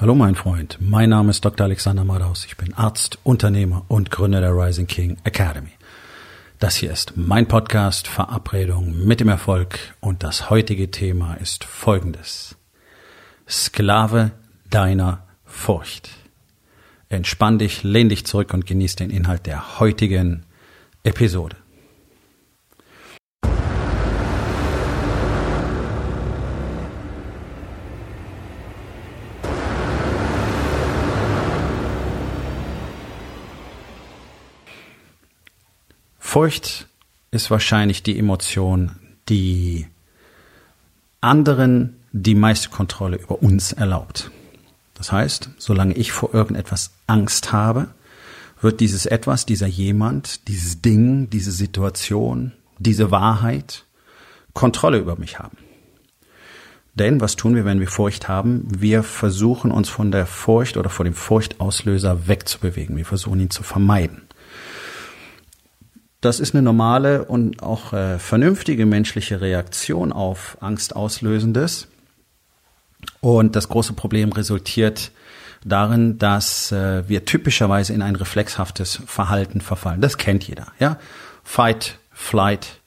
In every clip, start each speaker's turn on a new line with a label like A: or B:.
A: Hallo mein Freund, mein Name ist Dr. Alexander Madaus. Ich bin Arzt, Unternehmer und Gründer der Rising King Academy. Das hier ist mein Podcast Verabredung mit dem Erfolg und das heutige Thema ist folgendes. Sklave deiner Furcht. Entspann dich, lehn dich zurück und genieß den Inhalt der heutigen Episode. Furcht ist wahrscheinlich die Emotion, die anderen die meiste Kontrolle über uns erlaubt. Das heißt, solange ich vor irgendetwas Angst habe, wird dieses etwas, dieser jemand, dieses Ding, diese Situation, diese Wahrheit Kontrolle über mich haben. Denn was tun wir, wenn wir Furcht haben? Wir versuchen uns von der Furcht oder vor dem Furchtauslöser wegzubewegen. Wir versuchen ihn zu vermeiden. Das ist eine normale und auch äh, vernünftige menschliche Reaktion auf Angstauslösendes. Und das große Problem resultiert darin, dass äh, wir typischerweise in ein reflexhaftes Verhalten verfallen. Das kennt jeder, ja? Fight, Flight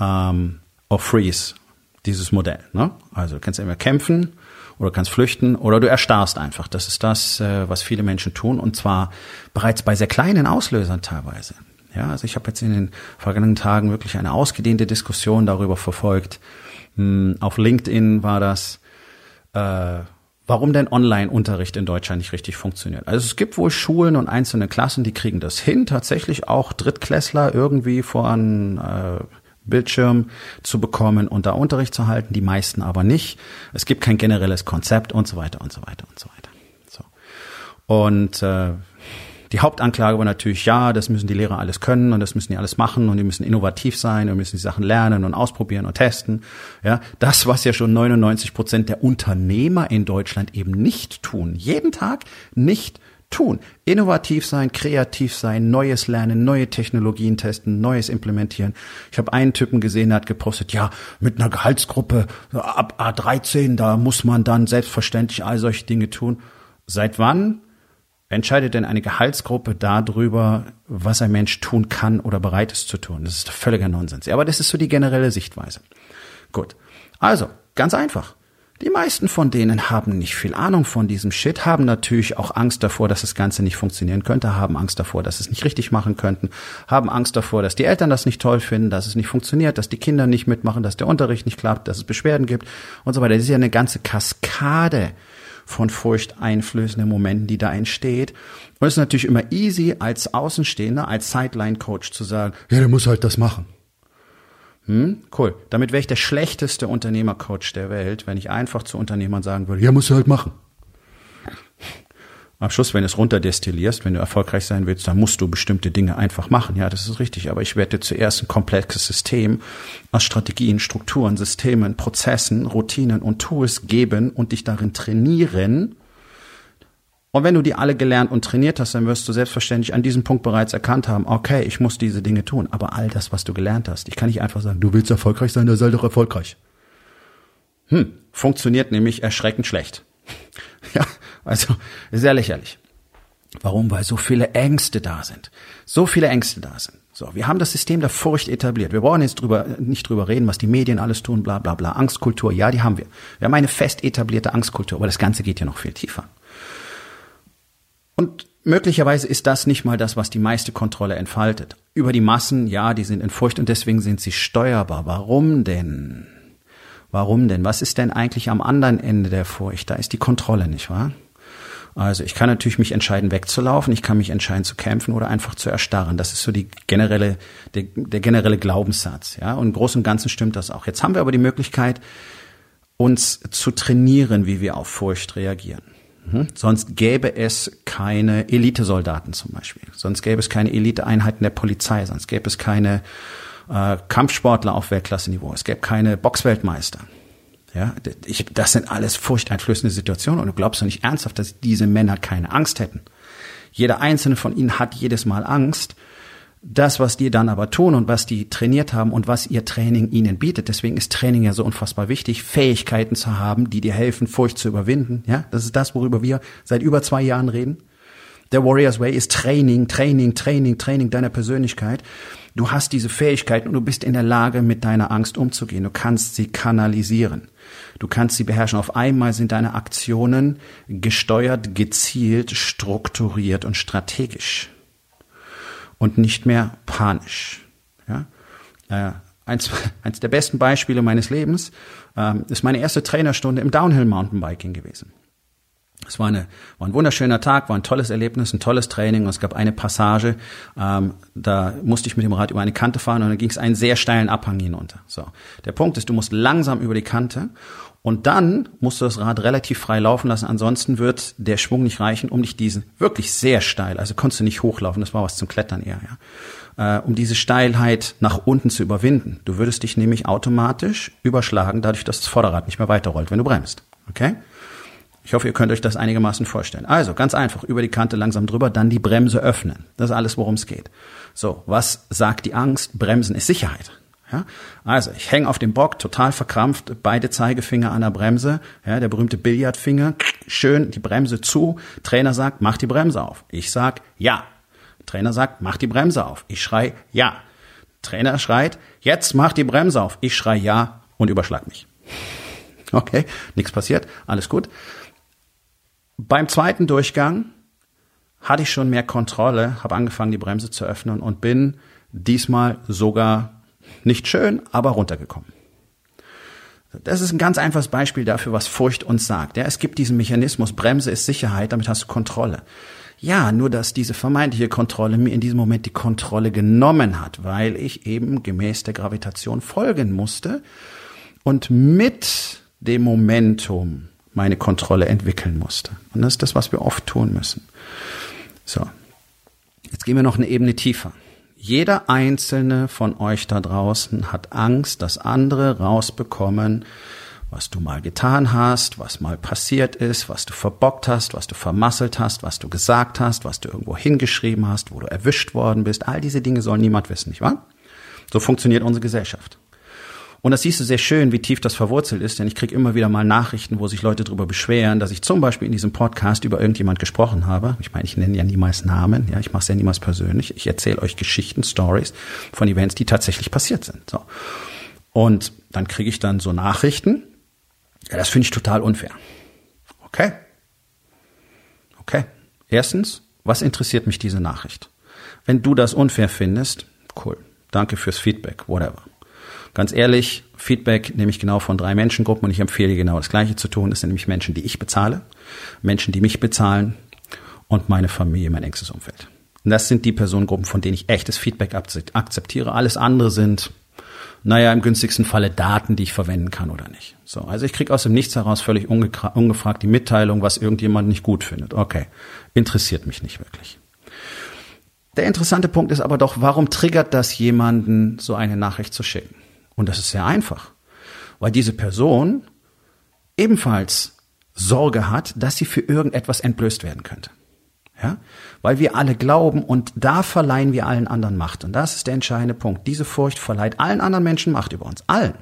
A: ähm, or Freeze, dieses Modell. Ne? Also du kannst entweder kämpfen oder kannst flüchten oder du erstarrst einfach. Das ist das, äh, was viele Menschen tun und zwar bereits bei sehr kleinen Auslösern teilweise. Ja, also ich habe jetzt in den vergangenen Tagen wirklich eine ausgedehnte Diskussion darüber verfolgt. Hm, auf LinkedIn war das, äh, warum denn Online-Unterricht in Deutschland nicht richtig funktioniert. Also es gibt wohl Schulen und einzelne Klassen, die kriegen das hin, tatsächlich auch Drittklässler irgendwie vor einem äh, Bildschirm zu bekommen und da Unterricht zu halten, die meisten aber nicht. Es gibt kein generelles Konzept und so weiter und so weiter und so weiter. So. Und äh, die Hauptanklage war natürlich, ja, das müssen die Lehrer alles können und das müssen die alles machen und die müssen innovativ sein und müssen die Sachen lernen und ausprobieren und testen. Ja, das, was ja schon 99 Prozent der Unternehmer in Deutschland eben nicht tun. Jeden Tag nicht tun. Innovativ sein, kreativ sein, Neues lernen, neue Technologien testen, Neues implementieren. Ich habe einen Typen gesehen, der hat gepostet, ja, mit einer Gehaltsgruppe ab A13, da muss man dann selbstverständlich all solche Dinge tun. Seit wann entscheidet denn eine Gehaltsgruppe darüber, was ein Mensch tun kann oder bereit ist zu tun? Das ist völliger Nonsens. Aber das ist so die generelle Sichtweise. Gut. Also, ganz einfach. Die meisten von denen haben nicht viel Ahnung von diesem Shit, haben natürlich auch Angst davor, dass das Ganze nicht funktionieren könnte, haben Angst davor, dass es nicht richtig machen könnten, haben Angst davor, dass die Eltern das nicht toll finden, dass es nicht funktioniert, dass die Kinder nicht mitmachen, dass der Unterricht nicht klappt, dass es Beschwerden gibt und so weiter. Das ist ja eine ganze Kaskade von furchteinflößenden Momenten, die da entsteht. Und es ist natürlich immer easy, als Außenstehender, als Sideline-Coach zu sagen, ja, der muss halt das machen. Hm, cool. Damit wäre ich der schlechteste Unternehmercoach der Welt, wenn ich einfach zu Unternehmern sagen würde, ja, muss er halt machen. Am Schluss, wenn du es runterdestillierst, wenn du erfolgreich sein willst, dann musst du bestimmte Dinge einfach machen. Ja, das ist richtig. Aber ich werde dir zuerst ein komplexes System aus Strategien, Strukturen, Systemen, Prozessen, Routinen und Tools geben und dich darin trainieren. Und wenn du die alle gelernt und trainiert hast, dann wirst du selbstverständlich an diesem Punkt bereits erkannt haben, okay, ich muss diese Dinge tun. Aber all das, was du gelernt hast, ich kann nicht einfach sagen, du willst erfolgreich sein, dann sei doch erfolgreich. Hm, funktioniert nämlich erschreckend schlecht. ja, also sehr lächerlich. Warum? Weil so viele Ängste da sind. So viele Ängste da sind. So, wir haben das System der Furcht etabliert. Wir brauchen jetzt drüber, nicht drüber reden, was die Medien alles tun, bla bla bla. Angstkultur, ja, die haben wir. Wir haben eine fest etablierte Angstkultur, aber das Ganze geht ja noch viel tiefer. Und möglicherweise ist das nicht mal das, was die meiste Kontrolle entfaltet. Über die Massen, ja, die sind in Furcht und deswegen sind sie steuerbar. Warum denn? Warum denn? Was ist denn eigentlich am anderen Ende der Furcht? Da ist die Kontrolle, nicht wahr? Also ich kann natürlich mich entscheiden, wegzulaufen, ich kann mich entscheiden zu kämpfen oder einfach zu erstarren. Das ist so die generelle, der, der generelle Glaubenssatz. Ja, und im Großen und Ganzen stimmt das auch. Jetzt haben wir aber die Möglichkeit, uns zu trainieren, wie wir auf Furcht reagieren. Mhm. Sonst gäbe es keine Elitesoldaten zum Beispiel. Sonst gäbe es keine Eliteeinheiten der Polizei. Sonst gäbe es keine äh, Kampfsportler auf Weltklasse-Niveau. Es gäbe keine Boxweltmeister. Ja, ich, das sind alles furchteinflößende Situationen und du glaubst doch nicht ernsthaft, dass diese Männer keine Angst hätten. Jeder einzelne von ihnen hat jedes Mal Angst, Das, was die dann aber tun und was die trainiert haben und was ihr Training ihnen bietet, deswegen ist Training ja so unfassbar wichtig, Fähigkeiten zu haben, die dir helfen, Furcht zu überwinden. Ja, das ist das, worüber wir seit über zwei Jahren reden. Der Warriors Way ist Training, Training, Training, Training deiner Persönlichkeit. Du hast diese Fähigkeiten und du bist in der Lage, mit deiner Angst umzugehen. Du kannst sie kanalisieren. Du kannst sie beherrschen. Auf einmal sind deine Aktionen gesteuert, gezielt, strukturiert und strategisch und nicht mehr panisch. Ja? Äh, eins, eins der besten Beispiele meines Lebens ähm, ist meine erste Trainerstunde im Downhill Mountainbiking gewesen. Es war, eine, war ein wunderschöner Tag, war ein tolles Erlebnis, ein tolles Training. Und es gab eine Passage, ähm, da musste ich mit dem Rad über eine Kante fahren und dann ging es einen sehr steilen Abhang hinunter. So, der Punkt ist, du musst langsam über die Kante und dann musst du das Rad relativ frei laufen lassen, ansonsten wird der Schwung nicht reichen, um dich diesen wirklich sehr steil, also konntest du nicht hochlaufen, das war was zum Klettern eher, ja, äh, um diese Steilheit nach unten zu überwinden. Du würdest dich nämlich automatisch überschlagen, dadurch, dass das Vorderrad nicht mehr weiterrollt, wenn du bremst. Okay? Ich hoffe, ihr könnt euch das einigermaßen vorstellen. Also ganz einfach, über die Kante langsam drüber, dann die Bremse öffnen. Das ist alles, worum es geht. So, was sagt die Angst? Bremsen ist Sicherheit. Ja? Also, ich hänge auf dem Bock, total verkrampft, beide Zeigefinger an der Bremse, ja, der berühmte Billardfinger, schön die Bremse zu. Trainer sagt, mach die Bremse auf. Ich sag, ja. Trainer sagt, mach die Bremse auf. Ich schrei, ja. Trainer schreit, jetzt mach die Bremse auf. Ich schrei, ja und überschlag mich. Okay, nichts passiert, alles gut. Beim zweiten Durchgang hatte ich schon mehr Kontrolle, habe angefangen, die Bremse zu öffnen und bin diesmal sogar nicht schön, aber runtergekommen. Das ist ein ganz einfaches Beispiel dafür, was Furcht uns sagt. Ja, es gibt diesen Mechanismus, Bremse ist Sicherheit, damit hast du Kontrolle. Ja, nur dass diese vermeintliche Kontrolle mir in diesem Moment die Kontrolle genommen hat, weil ich eben gemäß der Gravitation folgen musste und mit dem Momentum meine Kontrolle entwickeln musste. Und das ist das, was wir oft tun müssen. So. Jetzt gehen wir noch eine Ebene tiefer. Jeder einzelne von euch da draußen hat Angst, dass andere rausbekommen, was du mal getan hast, was mal passiert ist, was du verbockt hast, was du vermasselt hast, was du gesagt hast, was du irgendwo hingeschrieben hast, wo du erwischt worden bist. All diese Dinge soll niemand wissen, nicht wahr? So funktioniert unsere Gesellschaft. Und das siehst du sehr schön, wie tief das verwurzelt ist, denn ich kriege immer wieder mal Nachrichten, wo sich Leute darüber beschweren, dass ich zum Beispiel in diesem Podcast über irgendjemand gesprochen habe. Ich meine, ich nenne ja niemals Namen, ja, ich mache es ja niemals persönlich. Ich erzähle euch Geschichten, Stories von Events, die tatsächlich passiert sind. So. Und dann kriege ich dann so Nachrichten. Ja, das finde ich total unfair. Okay. Okay. Erstens, was interessiert mich diese Nachricht? Wenn du das unfair findest, cool. Danke fürs Feedback, whatever. Ganz ehrlich, Feedback nehme ich genau von drei Menschengruppen und ich empfehle genau das Gleiche zu tun. Das sind nämlich Menschen, die ich bezahle, Menschen, die mich bezahlen und meine Familie, mein engstes Umfeld. Und das sind die Personengruppen, von denen ich echtes Feedback akzeptiere. Alles andere sind, naja, im günstigsten Falle Daten, die ich verwenden kann oder nicht. So, also ich kriege aus dem Nichts heraus völlig ungefragt die Mitteilung, was irgendjemand nicht gut findet. Okay, interessiert mich nicht wirklich. Der interessante Punkt ist aber doch, warum triggert das jemanden, so eine Nachricht zu schicken? Und das ist sehr einfach, weil diese Person ebenfalls Sorge hat, dass sie für irgendetwas entblößt werden könnte. Ja? Weil wir alle glauben und da verleihen wir allen anderen Macht. Und das ist der entscheidende Punkt. Diese Furcht verleiht allen anderen Menschen Macht über uns. Allen.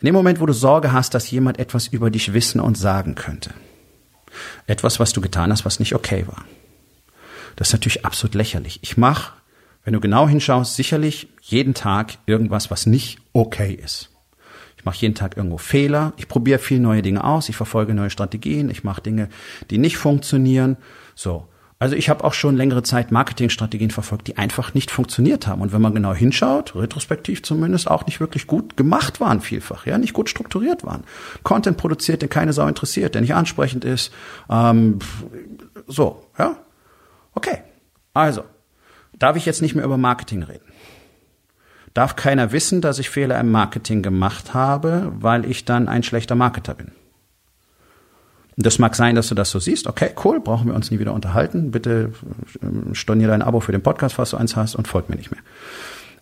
A: In dem Moment, wo du Sorge hast, dass jemand etwas über dich wissen und sagen könnte. Etwas, was du getan hast, was nicht okay war. Das ist natürlich absolut lächerlich. Ich mache wenn du genau hinschaust, sicherlich jeden Tag irgendwas, was nicht okay ist. Ich mache jeden Tag irgendwo Fehler, ich probiere viel neue Dinge aus, ich verfolge neue Strategien, ich mache Dinge, die nicht funktionieren. So. Also ich habe auch schon längere Zeit Marketingstrategien verfolgt, die einfach nicht funktioniert haben. Und wenn man genau hinschaut, retrospektiv zumindest, auch nicht wirklich gut gemacht waren vielfach, ja, nicht gut strukturiert waren. Content produziert, den keine Sau interessiert, der nicht ansprechend ist. Ähm, so, ja. Okay. Also, darf ich jetzt nicht mehr über Marketing reden. Darf keiner wissen, dass ich Fehler im Marketing gemacht habe, weil ich dann ein schlechter Marketer bin. Das mag sein, dass du das so siehst. Okay, cool, brauchen wir uns nie wieder unterhalten. Bitte ähm, stornier dein Abo für den Podcast, falls du eins hast, und folg mir nicht mehr.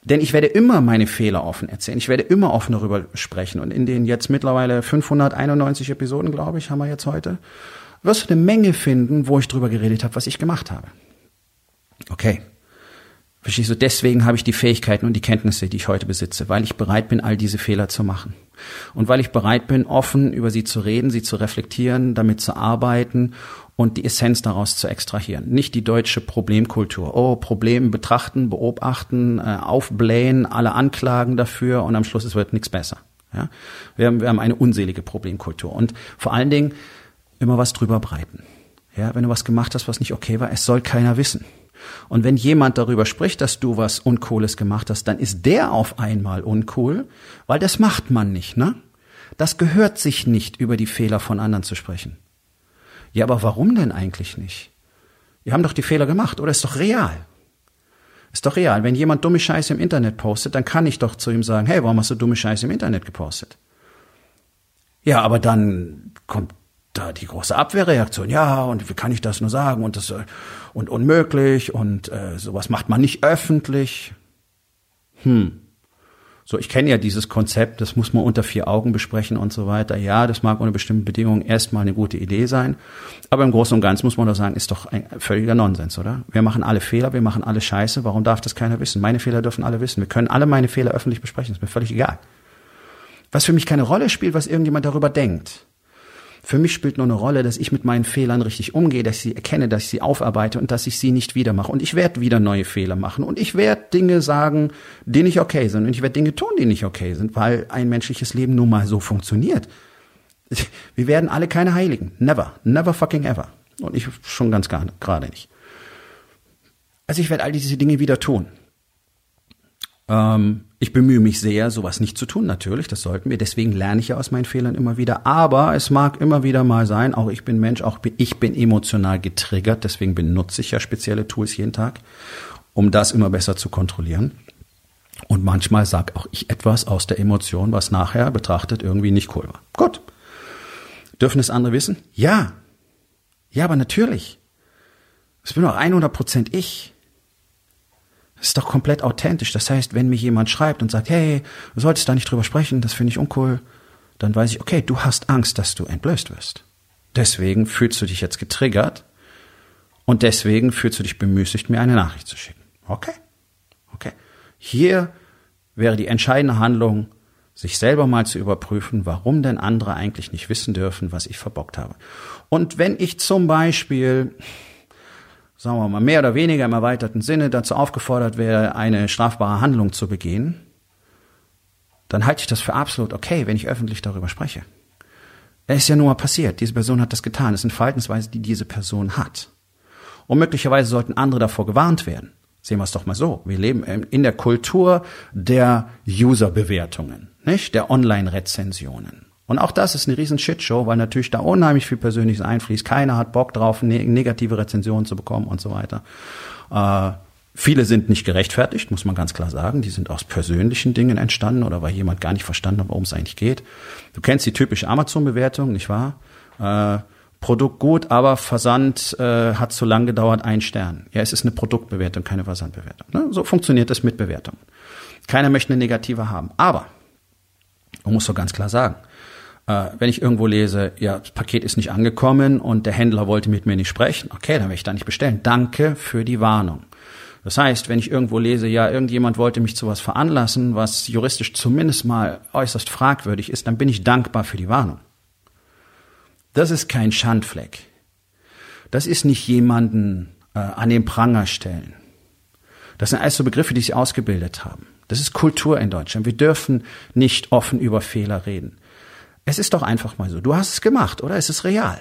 A: Denn ich werde immer meine Fehler offen erzählen. Ich werde immer offen darüber sprechen. Und in den jetzt mittlerweile 591 Episoden, glaube ich, haben wir jetzt heute, wirst du eine Menge finden, wo ich drüber geredet habe, was ich gemacht habe. Okay, Verstehst du? Deswegen habe ich die Fähigkeiten und die Kenntnisse, die ich heute besitze, weil ich bereit bin, all diese Fehler zu machen. Und weil ich bereit bin, offen über sie zu reden, sie zu reflektieren, damit zu arbeiten und die Essenz daraus zu extrahieren. Nicht die deutsche Problemkultur. Oh, Problem betrachten, beobachten, äh, aufblähen, alle anklagen dafür und am Schluss es wird nichts besser. Ja? Wir, haben, wir haben eine unselige Problemkultur und vor allen Dingen immer was drüber breiten. Ja, wenn du was gemacht hast, was nicht okay war, es soll keiner wissen. Und wenn jemand darüber spricht, dass du was Uncooles gemacht hast, dann ist der auf einmal uncool, weil das macht man nicht, ne? Das gehört sich nicht, über die Fehler von anderen zu sprechen. Ja, aber warum denn eigentlich nicht? Wir haben doch die Fehler gemacht, oder ist doch real? Ist doch real. Wenn jemand dumme Scheiße im Internet postet, dann kann ich doch zu ihm sagen, hey, warum hast du dumme Scheiße im Internet gepostet? Ja, aber dann kommt da die große Abwehrreaktion. Ja, und wie kann ich das nur sagen? Und das äh, und unmöglich und äh, sowas macht man nicht öffentlich. Hm. So, ich kenne ja dieses Konzept, das muss man unter vier Augen besprechen und so weiter. Ja, das mag unter bestimmten Bedingungen erstmal eine gute Idee sein. Aber im Großen und Ganzen muss man doch sagen, ist doch ein völliger Nonsens, oder? Wir machen alle Fehler, wir machen alle Scheiße. Warum darf das keiner wissen? Meine Fehler dürfen alle wissen. Wir können alle meine Fehler öffentlich besprechen. Ist mir völlig egal. Was für mich keine Rolle spielt, was irgendjemand darüber denkt. Für mich spielt nur eine Rolle, dass ich mit meinen Fehlern richtig umgehe, dass ich sie erkenne, dass ich sie aufarbeite und dass ich sie nicht wieder mache. Und ich werde wieder neue Fehler machen. Und ich werde Dinge sagen, die nicht okay sind. Und ich werde Dinge tun, die nicht okay sind, weil ein menschliches Leben nun mal so funktioniert. Wir werden alle keine Heiligen. Never. Never fucking ever. Und ich schon ganz gar, gerade nicht. Also ich werde all diese Dinge wieder tun. Ähm, ich bemühe mich sehr, sowas nicht zu tun, natürlich, das sollten wir. Deswegen lerne ich ja aus meinen Fehlern immer wieder. Aber es mag immer wieder mal sein, auch ich bin Mensch, auch ich bin emotional getriggert, deswegen benutze ich ja spezielle Tools jeden Tag, um das immer besser zu kontrollieren. Und manchmal sag auch ich etwas aus der Emotion, was nachher betrachtet irgendwie nicht cool war. Gut. Dürfen es andere wissen? Ja. Ja, aber natürlich. Es bin auch 100 Prozent ich. Das ist doch komplett authentisch. Das heißt, wenn mir jemand schreibt und sagt, hey, du solltest da nicht drüber sprechen, das finde ich uncool, dann weiß ich, okay, du hast Angst, dass du entblößt wirst. Deswegen fühlst du dich jetzt getriggert und deswegen fühlst du dich bemüßigt, mir eine Nachricht zu schicken. Okay. Okay. Hier wäre die entscheidende Handlung, sich selber mal zu überprüfen, warum denn andere eigentlich nicht wissen dürfen, was ich verbockt habe. Und wenn ich zum Beispiel sagen wir mal, mehr oder weniger im erweiterten Sinne dazu aufgefordert wäre, eine strafbare Handlung zu begehen, dann halte ich das für absolut okay, wenn ich öffentlich darüber spreche. Es ist ja nur mal passiert. Diese Person hat das getan. Es sind Verhaltensweisen, die diese Person hat. Und möglicherweise sollten andere davor gewarnt werden. Sehen wir es doch mal so. Wir leben in der Kultur der User-Bewertungen, nicht? Der Online-Rezensionen. Und auch das ist eine riesen Shitshow, weil natürlich da unheimlich viel Persönliches einfließt. Keiner hat Bock drauf, ne negative Rezensionen zu bekommen und so weiter. Äh, viele sind nicht gerechtfertigt, muss man ganz klar sagen. Die sind aus persönlichen Dingen entstanden oder weil jemand gar nicht verstanden hat, worum es eigentlich geht. Du kennst die typische Amazon-Bewertung, nicht wahr? Äh, Produkt gut, aber Versand äh, hat zu lang gedauert, ein Stern. Ja, es ist eine Produktbewertung, keine Versandbewertung. Ne? So funktioniert es mit Bewertungen. Keiner möchte eine negative haben. Aber, man muss so ganz klar sagen, äh, wenn ich irgendwo lese, ja, das Paket ist nicht angekommen und der Händler wollte mit mir nicht sprechen, okay, dann werde ich da nicht bestellen. Danke für die Warnung. Das heißt, wenn ich irgendwo lese, ja, irgendjemand wollte mich zu was veranlassen, was juristisch zumindest mal äußerst fragwürdig ist, dann bin ich dankbar für die Warnung. Das ist kein Schandfleck. Das ist nicht jemanden äh, an den Pranger stellen. Das sind alles so Begriffe, die sich ausgebildet haben. Das ist Kultur in Deutschland. Wir dürfen nicht offen über Fehler reden. Es ist doch einfach mal so. Du hast es gemacht, oder? Es ist real.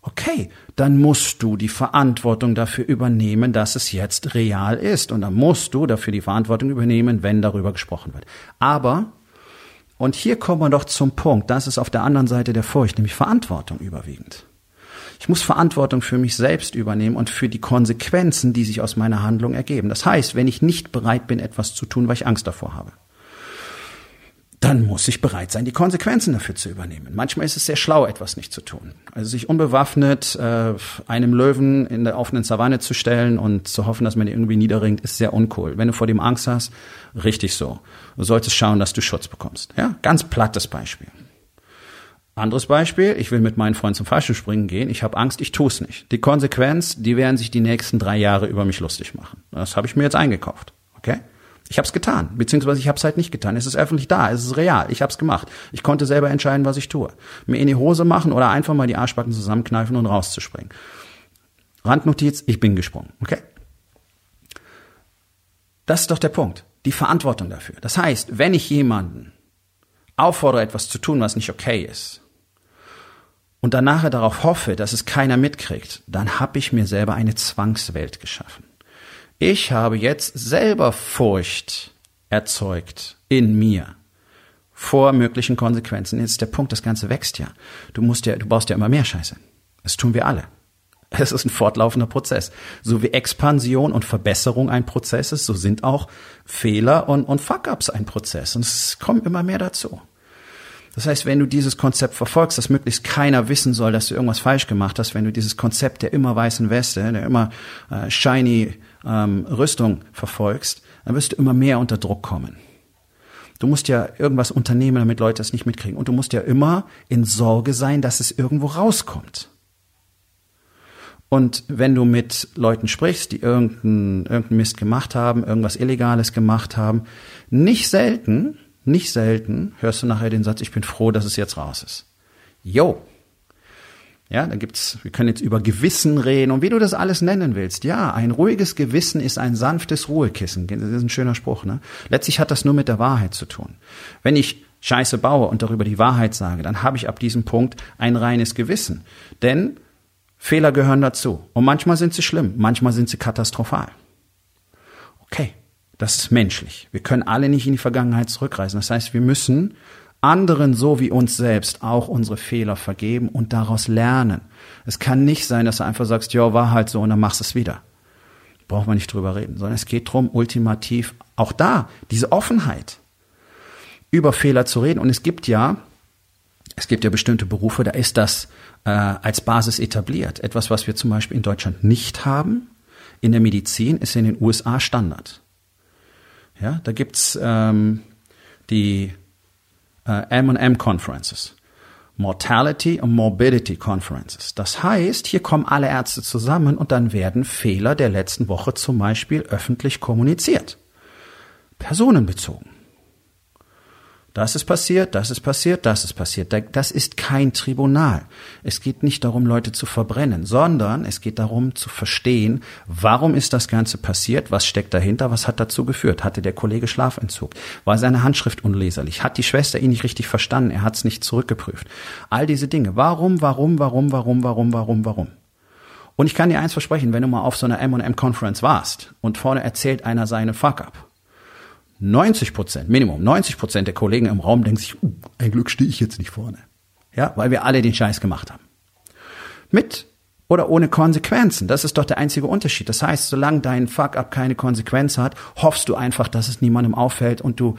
A: Okay, dann musst du die Verantwortung dafür übernehmen, dass es jetzt real ist. Und dann musst du dafür die Verantwortung übernehmen, wenn darüber gesprochen wird. Aber, und hier kommen wir doch zum Punkt, das ist auf der anderen Seite der Furcht, nämlich Verantwortung überwiegend. Ich muss Verantwortung für mich selbst übernehmen und für die Konsequenzen, die sich aus meiner Handlung ergeben. Das heißt, wenn ich nicht bereit bin, etwas zu tun, weil ich Angst davor habe dann muss ich bereit sein, die Konsequenzen dafür zu übernehmen. Manchmal ist es sehr schlau, etwas nicht zu tun. Also sich unbewaffnet äh, einem Löwen in der offenen Savanne zu stellen und zu hoffen, dass man ihn irgendwie niederringt, ist sehr uncool. Wenn du vor dem Angst hast, richtig so. Du solltest schauen, dass du Schutz bekommst. Ja, ganz plattes Beispiel. Anderes Beispiel, ich will mit meinen Freunden zum Fallschirmspringen gehen, ich habe Angst, ich tue es nicht. Die Konsequenz, die werden sich die nächsten drei Jahre über mich lustig machen. Das habe ich mir jetzt eingekauft. Okay? Ich habe es getan, beziehungsweise ich habe es halt nicht getan. Es ist öffentlich da, es ist real, ich habe es gemacht. Ich konnte selber entscheiden, was ich tue. Mir in die Hose machen oder einfach mal die Arschbacken zusammenkneifen und rauszuspringen. Randnotiz, ich bin gesprungen. Okay? Das ist doch der Punkt. Die Verantwortung dafür. Das heißt, wenn ich jemanden auffordere, etwas zu tun, was nicht okay ist, und dann nachher darauf hoffe, dass es keiner mitkriegt, dann habe ich mir selber eine Zwangswelt geschaffen. Ich habe jetzt selber Furcht erzeugt in mir vor möglichen Konsequenzen. Jetzt ist der Punkt, das Ganze wächst ja. Du musst ja, du baust ja immer mehr Scheiße. Das tun wir alle. Es ist ein fortlaufender Prozess. So wie Expansion und Verbesserung ein Prozess ist, so sind auch Fehler und, und Fuck-ups ein Prozess. Und es kommt immer mehr dazu. Das heißt, wenn du dieses Konzept verfolgst, dass möglichst keiner wissen soll, dass du irgendwas falsch gemacht hast, wenn du dieses Konzept der immer weißen Weste, der immer äh, shiny ähm, Rüstung verfolgst, dann wirst du immer mehr unter Druck kommen. Du musst ja irgendwas unternehmen, damit Leute das nicht mitkriegen. Und du musst ja immer in Sorge sein, dass es irgendwo rauskommt. Und wenn du mit Leuten sprichst, die irgendeinen irgendein Mist gemacht haben, irgendwas Illegales gemacht haben, nicht selten nicht selten hörst du nachher den Satz, ich bin froh, dass es jetzt raus ist. Yo. Ja, da gibt's, wir können jetzt über Gewissen reden und wie du das alles nennen willst. Ja, ein ruhiges Gewissen ist ein sanftes Ruhekissen. Das ist ein schöner Spruch, ne? Letztlich hat das nur mit der Wahrheit zu tun. Wenn ich Scheiße baue und darüber die Wahrheit sage, dann habe ich ab diesem Punkt ein reines Gewissen. Denn Fehler gehören dazu. Und manchmal sind sie schlimm, manchmal sind sie katastrophal. Okay. Das ist menschlich. Wir können alle nicht in die Vergangenheit zurückreisen. Das heißt, wir müssen anderen so wie uns selbst auch unsere Fehler vergeben und daraus lernen. Es kann nicht sein, dass du einfach sagst, ja, war halt so und dann machst du es wieder. Braucht man nicht drüber reden, sondern es geht darum, ultimativ auch da diese Offenheit über Fehler zu reden. Und es gibt ja, es gibt ja bestimmte Berufe, da ist das äh, als Basis etabliert. Etwas, was wir zum Beispiel in Deutschland nicht haben, in der Medizin, ist in den USA Standard. Ja, da gibt's ähm, die äh, M&M Conferences. Mortality und Morbidity Conferences. Das heißt, hier kommen alle Ärzte zusammen und dann werden Fehler der letzten Woche zum Beispiel öffentlich kommuniziert. Personenbezogen. Das ist passiert, das ist passiert, das ist passiert. Das ist kein Tribunal. Es geht nicht darum, Leute zu verbrennen, sondern es geht darum zu verstehen, warum ist das Ganze passiert, was steckt dahinter, was hat dazu geführt. Hatte der Kollege Schlafentzug? War seine Handschrift unleserlich? Hat die Schwester ihn nicht richtig verstanden? Er hat es nicht zurückgeprüft. All diese Dinge. Warum, warum, warum, warum, warum, warum, warum? Und ich kann dir eins versprechen, wenn du mal auf so einer M&M-Conference warst und vorne erzählt einer seine Fuck-up, 90 Prozent, Minimum 90 Prozent der Kollegen im Raum denken sich, uh, ein Glück stehe ich jetzt nicht vorne. Ja, weil wir alle den Scheiß gemacht haben. Mit oder ohne Konsequenzen. Das ist doch der einzige Unterschied. Das heißt, solange dein Fuck-up keine Konsequenz hat, hoffst du einfach, dass es niemandem auffällt und du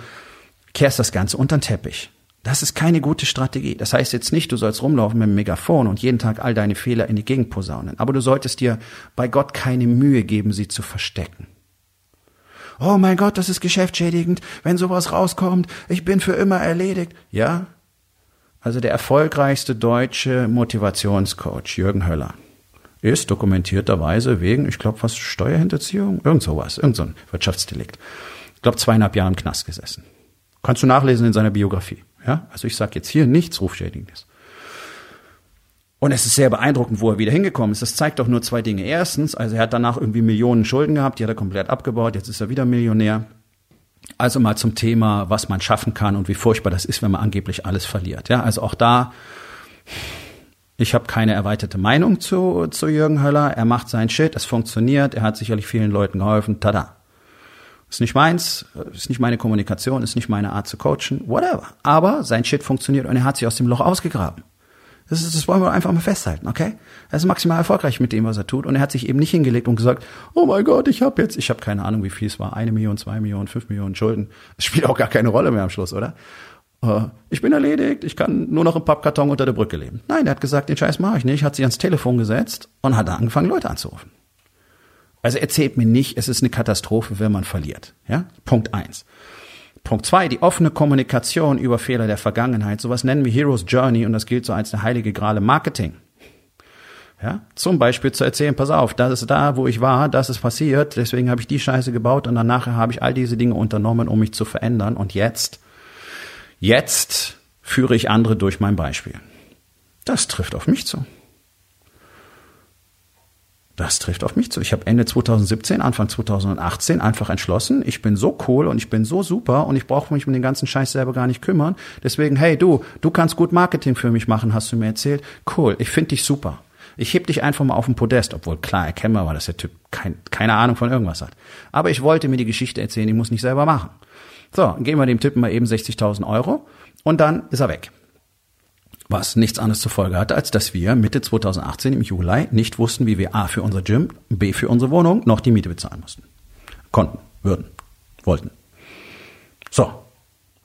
A: kehrst das Ganze unter den Teppich. Das ist keine gute Strategie. Das heißt jetzt nicht, du sollst rumlaufen mit dem Megafon und jeden Tag all deine Fehler in die Gegend posaunen. Aber du solltest dir bei Gott keine Mühe geben, sie zu verstecken oh mein Gott, das ist geschäftsschädigend, wenn sowas rauskommt, ich bin für immer erledigt. Ja? Also der erfolgreichste deutsche Motivationscoach, Jürgen Höller, ist dokumentierterweise wegen, ich glaube, was Steuerhinterziehung, irgend sowas, irgend so ein Wirtschaftsdelikt. Ich glaube, zweieinhalb Jahre im Knast gesessen. Kannst du nachlesen in seiner Biografie. Ja? Also ich sage jetzt hier nichts Rufschädigendes. Und es ist sehr beeindruckend, wo er wieder hingekommen ist. Das zeigt doch nur zwei Dinge. Erstens, also er hat danach irgendwie Millionen Schulden gehabt, die hat er komplett abgebaut, jetzt ist er wieder Millionär. Also mal zum Thema, was man schaffen kann und wie furchtbar das ist, wenn man angeblich alles verliert. Ja, also auch da, ich habe keine erweiterte Meinung zu, zu Jürgen Höller. Er macht seinen Shit, es funktioniert, er hat sicherlich vielen Leuten geholfen. Tada. Ist nicht meins, ist nicht meine Kommunikation, ist nicht meine Art zu coachen, whatever. Aber sein Shit funktioniert und er hat sich aus dem Loch ausgegraben. Das, ist, das wollen wir einfach mal festhalten, okay? Er ist maximal erfolgreich mit dem, was er tut. Und er hat sich eben nicht hingelegt und gesagt, oh mein Gott, ich habe jetzt, ich habe keine Ahnung, wie viel es war, eine Million, zwei Millionen, fünf Millionen Schulden. Das spielt auch gar keine Rolle mehr am Schluss, oder? Uh, ich bin erledigt, ich kann nur noch im Pappkarton unter der Brücke leben. Nein, er hat gesagt, den Scheiß mache ich nicht, hat sich ans Telefon gesetzt und hat angefangen, Leute anzurufen. Also erzählt mir nicht, es ist eine Katastrophe, wenn man verliert. Ja? Punkt eins. Punkt zwei, die offene Kommunikation über Fehler der Vergangenheit. Sowas nennen wir Heroes Journey und das gilt so als der heilige Grale Marketing. Ja, zum Beispiel zu erzählen, pass auf, das ist da, wo ich war, das ist passiert, deswegen habe ich die Scheiße gebaut und danach habe ich all diese Dinge unternommen, um mich zu verändern und jetzt, jetzt führe ich andere durch mein Beispiel. Das trifft auf mich zu. Das trifft auf mich zu. Ich habe Ende 2017, Anfang 2018 einfach entschlossen, ich bin so cool und ich bin so super und ich brauche mich um den ganzen Scheiß selber gar nicht kümmern. Deswegen, hey du, du kannst gut Marketing für mich machen, hast du mir erzählt. Cool, ich finde dich super. Ich heb dich einfach mal auf den Podest, obwohl klar erkennbar war, dass der Typ kein, keine Ahnung von irgendwas hat. Aber ich wollte mir die Geschichte erzählen, die muss nicht selber machen. So, geben wir dem Typen mal eben 60.000 Euro und dann ist er weg. Was nichts anderes zur Folge hatte, als dass wir Mitte 2018 im Juli nicht wussten, wie wir A für unser Gym, B für unsere Wohnung noch die Miete bezahlen mussten. Konnten, würden, wollten. So,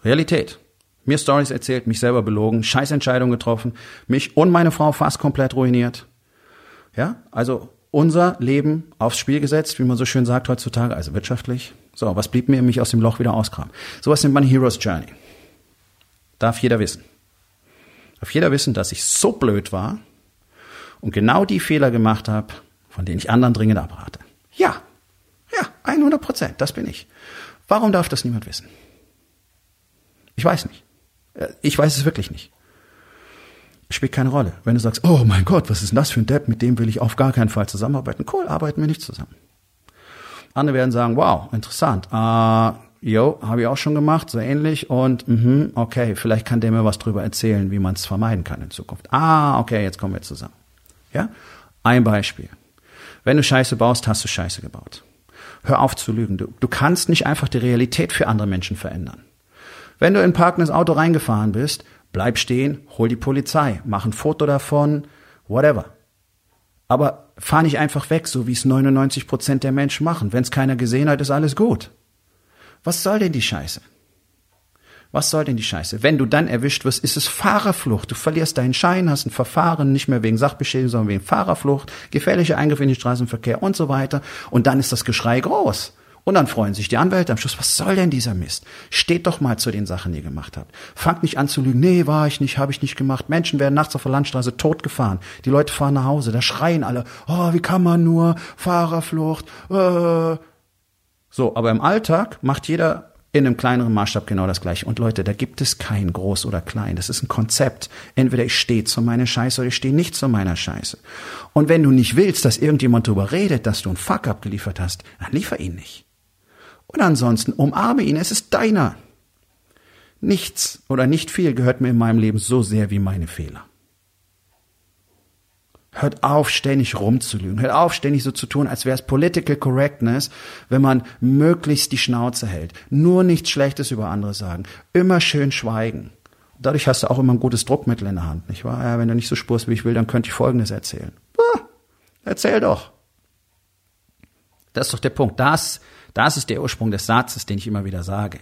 A: Realität. Mir Stories erzählt, mich selber belogen, Scheißentscheidungen getroffen, mich und meine Frau fast komplett ruiniert. Ja, also unser Leben aufs Spiel gesetzt, wie man so schön sagt heutzutage, also wirtschaftlich. So, was blieb mir, mich aus dem Loch wieder auskramen? Sowas nennt man Hero's Journey. Darf jeder wissen. Darf jeder wissen, dass ich so blöd war und genau die Fehler gemacht habe, von denen ich anderen dringend abrate. Ja, ja, 100 Prozent, das bin ich. Warum darf das niemand wissen? Ich weiß nicht. Äh, ich weiß es wirklich nicht spielt keine Rolle. Wenn du sagst, oh mein Gott, was ist denn das für ein Depp, mit dem will ich auf gar keinen Fall zusammenarbeiten. Cool, arbeiten wir nicht zusammen. Andere werden sagen, wow, interessant. Uh, jo, habe ich auch schon gemacht, so ähnlich. Und mh, okay, vielleicht kann der mir was drüber erzählen, wie man es vermeiden kann in Zukunft. Ah, okay, jetzt kommen wir zusammen. Ja? Ein Beispiel. Wenn du Scheiße baust, hast du Scheiße gebaut. Hör auf zu lügen. Du, du kannst nicht einfach die Realität für andere Menschen verändern. Wenn du in parkendes Auto reingefahren bist, Bleib stehen, hol die Polizei, mach ein Foto davon, whatever. Aber fahr nicht einfach weg, so wie es 99 Prozent der Menschen machen. Wenn es keiner gesehen hat, ist alles gut. Was soll denn die Scheiße? Was soll denn die Scheiße? Wenn du dann erwischt wirst, ist es Fahrerflucht. Du verlierst deinen Schein, hast ein Verfahren, nicht mehr wegen Sachbeschädigung, sondern wegen Fahrerflucht, gefährlicher Eingriff in den Straßenverkehr und so weiter. Und dann ist das Geschrei groß. Und dann freuen sich die Anwälte am Schluss, was soll denn dieser Mist? Steht doch mal zu den Sachen, die ihr gemacht habt. Fangt nicht an zu lügen, nee, war ich nicht, habe ich nicht gemacht. Menschen werden nachts auf der Landstraße totgefahren. Die Leute fahren nach Hause, da schreien alle, oh, wie kann man nur, Fahrerflucht, äh. So, aber im Alltag macht jeder in einem kleineren Maßstab genau das gleiche. Und Leute, da gibt es kein groß oder klein. Das ist ein Konzept. Entweder ich stehe zu meiner Scheiße oder ich stehe nicht zu meiner Scheiße. Und wenn du nicht willst, dass irgendjemand darüber redet, dass du einen Fuck abgeliefert hast, dann liefer ihn nicht. Und ansonsten umarme ihn, es ist deiner. Nichts oder nicht viel gehört mir in meinem Leben so sehr wie meine Fehler. Hört auf, ständig rumzulügen. Hört auf, ständig so zu tun, als wäre es Political Correctness, wenn man möglichst die Schnauze hält. Nur nichts Schlechtes über andere sagen. Immer schön schweigen. Dadurch hast du auch immer ein gutes Druckmittel in der Hand, nicht wahr? Ja, wenn du nicht so spurst, wie ich will, dann könnte ich Folgendes erzählen. Ah, erzähl doch. Das ist doch der Punkt. Das das ist der Ursprung des Satzes, den ich immer wieder sage.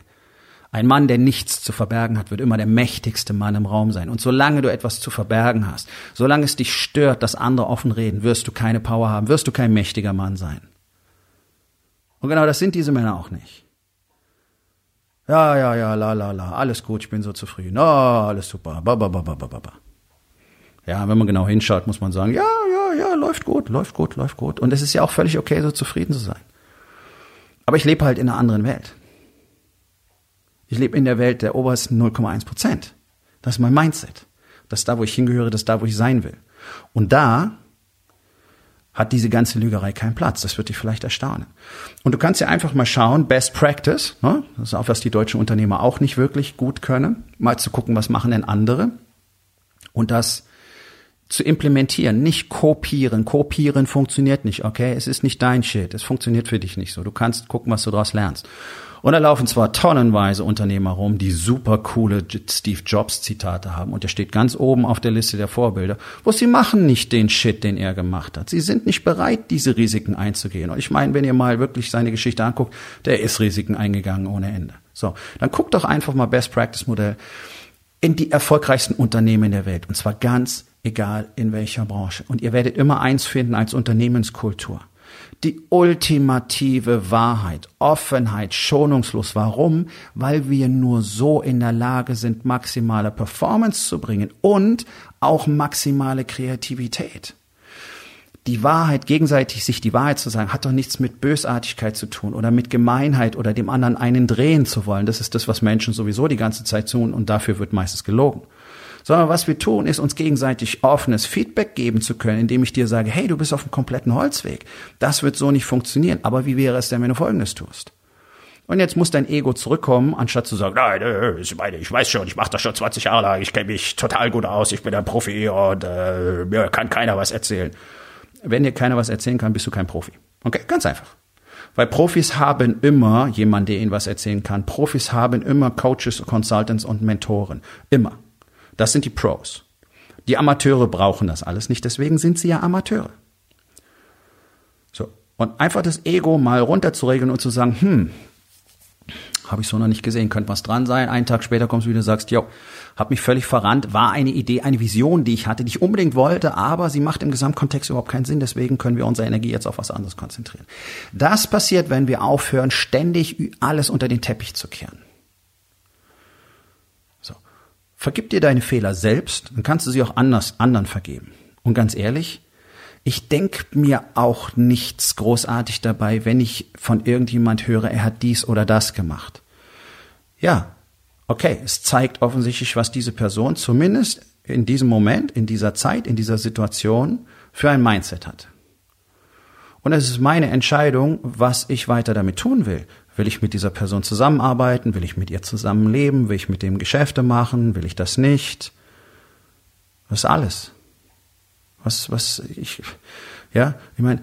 A: Ein Mann, der nichts zu verbergen hat, wird immer der mächtigste Mann im Raum sein. Und solange du etwas zu verbergen hast, solange es dich stört, dass andere offen reden, wirst du keine Power haben, wirst du kein mächtiger Mann sein. Und genau das sind diese Männer auch nicht. Ja, ja, ja, la, la, la, alles gut, ich bin so zufrieden. Oh, alles super. Ba, ba, ba, ba, ba, ba. Ja, wenn man genau hinschaut, muss man sagen, ja, ja, ja, läuft gut, läuft gut, läuft gut. Und es ist ja auch völlig okay, so zufrieden zu sein. Aber ich lebe halt in einer anderen Welt. Ich lebe in der Welt der obersten 0,1 Prozent. Das ist mein Mindset. Das ist da, wo ich hingehöre, das ist da, wo ich sein will. Und da hat diese ganze Lügerei keinen Platz. Das wird dich vielleicht erstaunen. Und du kannst ja einfach mal schauen, Best Practice, ne? das ist auch, was die deutschen Unternehmer auch nicht wirklich gut können, mal zu gucken, was machen denn andere und das zu implementieren, nicht kopieren. Kopieren funktioniert nicht, okay? Es ist nicht dein Shit. Es funktioniert für dich nicht so. Du kannst gucken, was du daraus lernst. Und da laufen zwar tonnenweise Unternehmer rum, die super coole Steve Jobs Zitate haben und der steht ganz oben auf der Liste der Vorbilder, wo sie machen nicht den Shit, den er gemacht hat. Sie sind nicht bereit, diese Risiken einzugehen. Und ich meine, wenn ihr mal wirklich seine Geschichte anguckt, der ist Risiken eingegangen ohne Ende. So, dann guckt doch einfach mal Best Practice Modell in die erfolgreichsten Unternehmen der Welt und zwar ganz egal in welcher Branche. Und ihr werdet immer eins finden als Unternehmenskultur. Die ultimative Wahrheit, Offenheit, schonungslos. Warum? Weil wir nur so in der Lage sind, maximale Performance zu bringen und auch maximale Kreativität. Die Wahrheit, gegenseitig sich die Wahrheit zu sagen, hat doch nichts mit Bösartigkeit zu tun oder mit Gemeinheit oder dem anderen einen drehen zu wollen. Das ist das, was Menschen sowieso die ganze Zeit tun und dafür wird meistens gelogen sondern was wir tun, ist uns gegenseitig offenes Feedback geben zu können, indem ich dir sage, hey, du bist auf einem kompletten Holzweg. Das wird so nicht funktionieren. Aber wie wäre es denn, wenn du Folgendes tust? Und jetzt muss dein Ego zurückkommen, anstatt zu sagen, nein, äh, ich, meine, ich weiß schon, ich mache das schon 20 Jahre lang, ich kenne mich total gut aus, ich bin ein Profi und äh, mir kann keiner was erzählen. Wenn dir keiner was erzählen kann, bist du kein Profi. Okay, ganz einfach. Weil Profis haben immer jemanden, der ihnen was erzählen kann. Profis haben immer Coaches, Consultants und Mentoren. Immer. Das sind die Pros. Die Amateure brauchen das alles nicht, deswegen sind sie ja Amateure. So. Und einfach das Ego mal runterzuregeln und zu sagen, hm, habe ich so noch nicht gesehen, könnte was dran sein. Einen Tag später kommst du wieder und sagst, jo, hab mich völlig verrannt, war eine Idee, eine Vision, die ich hatte, die ich unbedingt wollte, aber sie macht im Gesamtkontext überhaupt keinen Sinn, deswegen können wir unsere Energie jetzt auf was anderes konzentrieren. Das passiert, wenn wir aufhören, ständig alles unter den Teppich zu kehren. Vergib dir deine Fehler selbst, dann kannst du sie auch anders, anderen vergeben. Und ganz ehrlich, ich denke mir auch nichts großartig dabei, wenn ich von irgendjemand höre, er hat dies oder das gemacht. Ja, okay, es zeigt offensichtlich, was diese Person zumindest in diesem Moment, in dieser Zeit, in dieser Situation für ein Mindset hat. Und es ist meine Entscheidung, was ich weiter damit tun will. Will ich mit dieser Person zusammenarbeiten? Will ich mit ihr zusammenleben? Will ich mit dem Geschäfte machen? Will ich das nicht? Das ist alles. Was, was ich, ja, ich meine,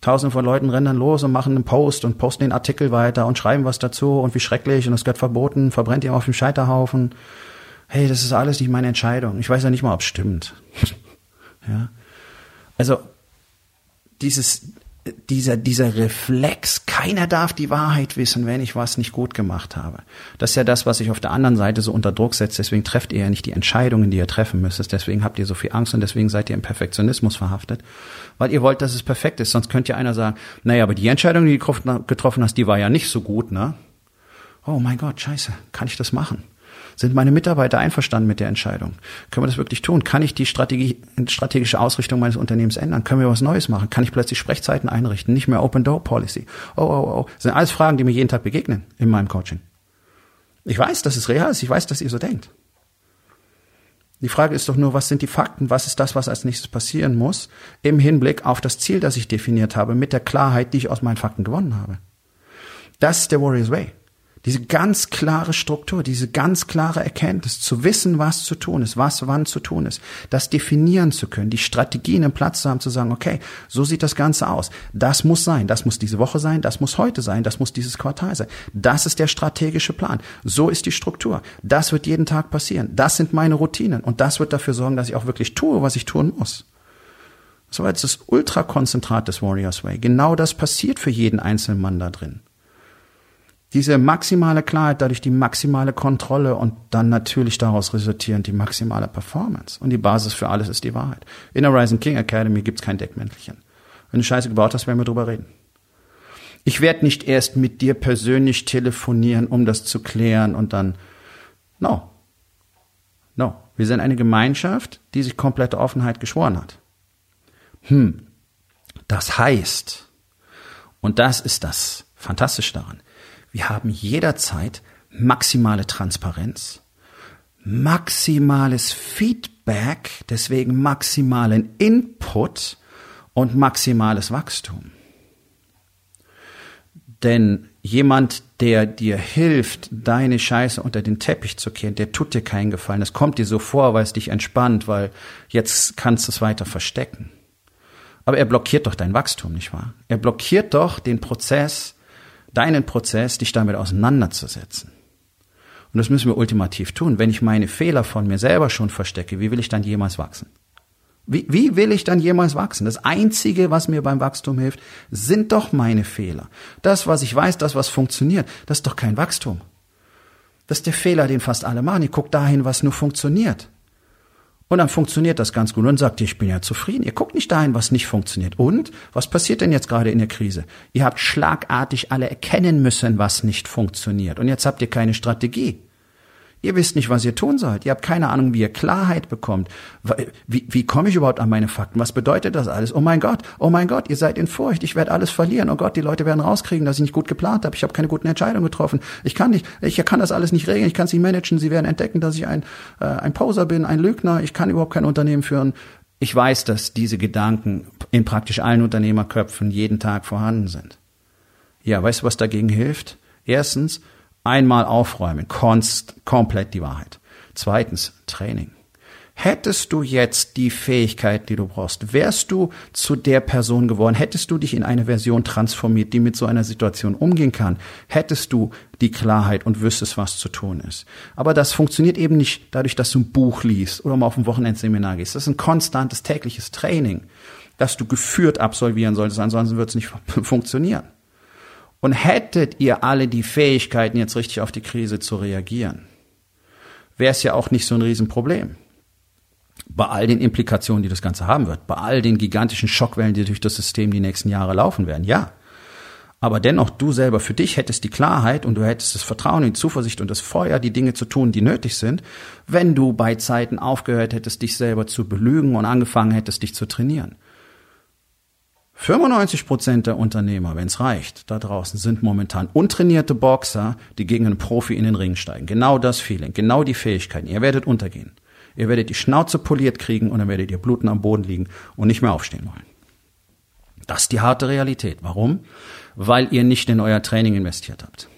A: tausende von Leuten rennen dann los und machen einen Post und posten den Artikel weiter und schreiben was dazu und wie schrecklich und es wird verboten, verbrennt ihr auf dem Scheiterhaufen. Hey, das ist alles nicht meine Entscheidung. Ich weiß ja nicht mal, ob es stimmt. ja. Also, dieses, dieser, dieser Reflex, keiner darf die Wahrheit wissen, wenn ich was nicht gut gemacht habe. Das ist ja das, was ich auf der anderen Seite so unter Druck setzt. Deswegen trefft ihr ja nicht die Entscheidungen, die ihr treffen müsstet. Deswegen habt ihr so viel Angst und deswegen seid ihr im Perfektionismus verhaftet. Weil ihr wollt, dass es perfekt ist. Sonst könnte ja einer sagen, naja, aber die Entscheidung, die du getroffen hast, die war ja nicht so gut, ne? Oh mein Gott, scheiße, kann ich das machen? Sind meine Mitarbeiter einverstanden mit der Entscheidung? Können wir das wirklich tun? Kann ich die Strategie, strategische Ausrichtung meines Unternehmens ändern? Können wir was Neues machen? Kann ich plötzlich Sprechzeiten einrichten? Nicht mehr Open Door Policy. Oh, oh, oh. Das sind alles Fragen, die mir jeden Tag begegnen in meinem Coaching. Ich weiß, dass es real ist. Ich weiß, dass ihr so denkt. Die Frage ist doch nur, was sind die Fakten? Was ist das, was als nächstes passieren muss im Hinblick auf das Ziel, das ich definiert habe, mit der Klarheit, die ich aus meinen Fakten gewonnen habe? Das ist der Warrior's Way. Diese ganz klare Struktur, diese ganz klare Erkenntnis, zu wissen, was zu tun ist, was wann zu tun ist, das definieren zu können, die Strategien im Platz zu haben, zu sagen, okay, so sieht das Ganze aus. Das muss sein, das muss diese Woche sein, das muss heute sein, das muss dieses Quartal sein. Das ist der strategische Plan. So ist die Struktur. Das wird jeden Tag passieren. Das sind meine Routinen und das wird dafür sorgen, dass ich auch wirklich tue, was ich tun muss. So jetzt das Ultrakonzentrat des Warriors Way. Genau das passiert für jeden einzelnen Mann da drin. Diese maximale Klarheit, dadurch die maximale Kontrolle und dann natürlich daraus resultierend die maximale Performance. Und die Basis für alles ist die Wahrheit. In der Rising King Academy gibt's kein Deckmäntelchen. Wenn du Scheiße gebaut hast, werden wir drüber reden. Ich werde nicht erst mit dir persönlich telefonieren, um das zu klären und dann. No. No. Wir sind eine Gemeinschaft, die sich komplette Offenheit geschworen hat. Hm. Das heißt, und das ist das Fantastische daran, wir haben jederzeit maximale Transparenz, maximales Feedback, deswegen maximalen Input und maximales Wachstum. Denn jemand, der dir hilft, deine Scheiße unter den Teppich zu kehren, der tut dir keinen Gefallen. Das kommt dir so vor, weil es dich entspannt, weil jetzt kannst du es weiter verstecken. Aber er blockiert doch dein Wachstum, nicht wahr? Er blockiert doch den Prozess, deinen Prozess, dich damit auseinanderzusetzen. Und das müssen wir ultimativ tun. Wenn ich meine Fehler von mir selber schon verstecke, wie will ich dann jemals wachsen? Wie, wie will ich dann jemals wachsen? Das Einzige, was mir beim Wachstum hilft, sind doch meine Fehler. Das, was ich weiß, das, was funktioniert, das ist doch kein Wachstum. Das ist der Fehler, den fast alle machen. Die guckt dahin, was nur funktioniert. Und dann funktioniert das ganz gut und sagt, ich bin ja zufrieden. Ihr guckt nicht dahin, was nicht funktioniert. Und was passiert denn jetzt gerade in der Krise? Ihr habt schlagartig alle erkennen müssen, was nicht funktioniert. Und jetzt habt ihr keine Strategie. Ihr wisst nicht, was ihr tun sollt. Ihr habt keine Ahnung, wie ihr Klarheit bekommt. Wie, wie komme ich überhaupt an meine Fakten? Was bedeutet das alles? Oh mein Gott, oh mein Gott, ihr seid in Furcht. Ich werde alles verlieren. Oh Gott, die Leute werden rauskriegen, dass ich nicht gut geplant habe. Ich habe keine guten Entscheidungen getroffen. Ich kann nicht, ich kann das alles nicht regeln. Ich kann es nicht managen. Sie werden entdecken, dass ich ein, äh, ein Poser bin, ein Lügner. Ich kann überhaupt kein Unternehmen führen. Ich weiß, dass diese Gedanken in praktisch allen Unternehmerköpfen jeden Tag vorhanden sind. Ja, weißt du, was dagegen hilft? Erstens, Einmal aufräumen, konst, komplett die Wahrheit. Zweitens, Training. Hättest du jetzt die Fähigkeit, die du brauchst, wärst du zu der Person geworden, hättest du dich in eine Version transformiert, die mit so einer Situation umgehen kann, hättest du die Klarheit und wüsstest, was zu tun ist. Aber das funktioniert eben nicht dadurch, dass du ein Buch liest oder mal auf ein Wochenendseminar gehst. Das ist ein konstantes tägliches Training, das du geführt absolvieren solltest, ansonsten wird es nicht funktionieren. Und hättet ihr alle die Fähigkeiten, jetzt richtig auf die Krise zu reagieren, wäre es ja auch nicht so ein Riesenproblem. Bei all den Implikationen, die das Ganze haben wird, bei all den gigantischen Schockwellen, die durch das System die nächsten Jahre laufen werden, ja. Aber dennoch, du selber für dich hättest die Klarheit und du hättest das Vertrauen, die Zuversicht und das Feuer, die Dinge zu tun, die nötig sind, wenn du bei Zeiten aufgehört hättest, dich selber zu belügen und angefangen hättest, dich zu trainieren. 95 Prozent der Unternehmer, wenn es reicht, da draußen sind momentan untrainierte Boxer, die gegen einen Profi in den Ring steigen. Genau das Feeling, genau die Fähigkeiten. Ihr werdet untergehen. Ihr werdet die Schnauze poliert kriegen und dann werdet ihr bluten am Boden liegen und nicht mehr aufstehen wollen. Das ist die harte Realität. Warum? Weil ihr nicht in euer Training investiert habt.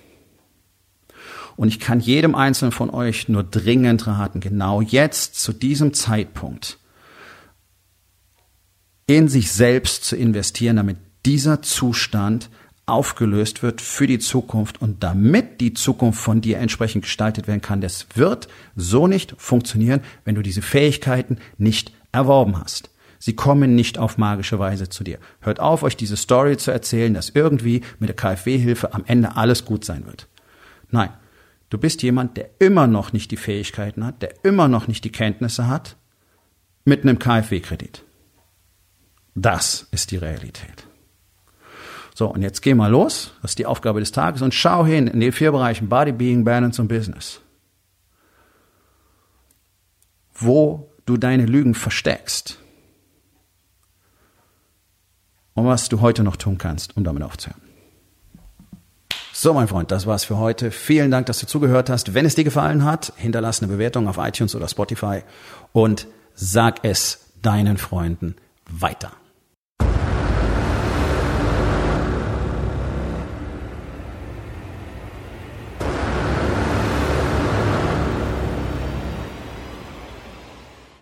A: Und ich kann jedem Einzelnen von euch nur dringend raten, genau jetzt, zu diesem Zeitpunkt, in sich selbst zu investieren, damit dieser Zustand aufgelöst wird für die Zukunft und damit die Zukunft von dir entsprechend gestaltet werden kann. Das wird so nicht funktionieren, wenn du diese Fähigkeiten nicht erworben hast. Sie kommen nicht auf magische Weise zu dir. Hört auf, euch diese Story zu erzählen, dass irgendwie mit der KfW-Hilfe am Ende alles gut sein wird. Nein, du bist jemand, der immer noch nicht die Fähigkeiten hat, der immer noch nicht die Kenntnisse hat mit einem KfW-Kredit. Das ist die Realität. So, und jetzt geh mal los, das ist die Aufgabe des Tages, und schau hin in den vier Bereichen Body, Being, Balance und Business. Wo du deine Lügen versteckst. Und was du heute noch tun kannst, um damit aufzuhören. So, mein Freund, das war's für heute. Vielen Dank, dass du zugehört hast. Wenn es dir gefallen hat, hinterlass eine Bewertung auf iTunes oder Spotify und sag es deinen Freunden weiter.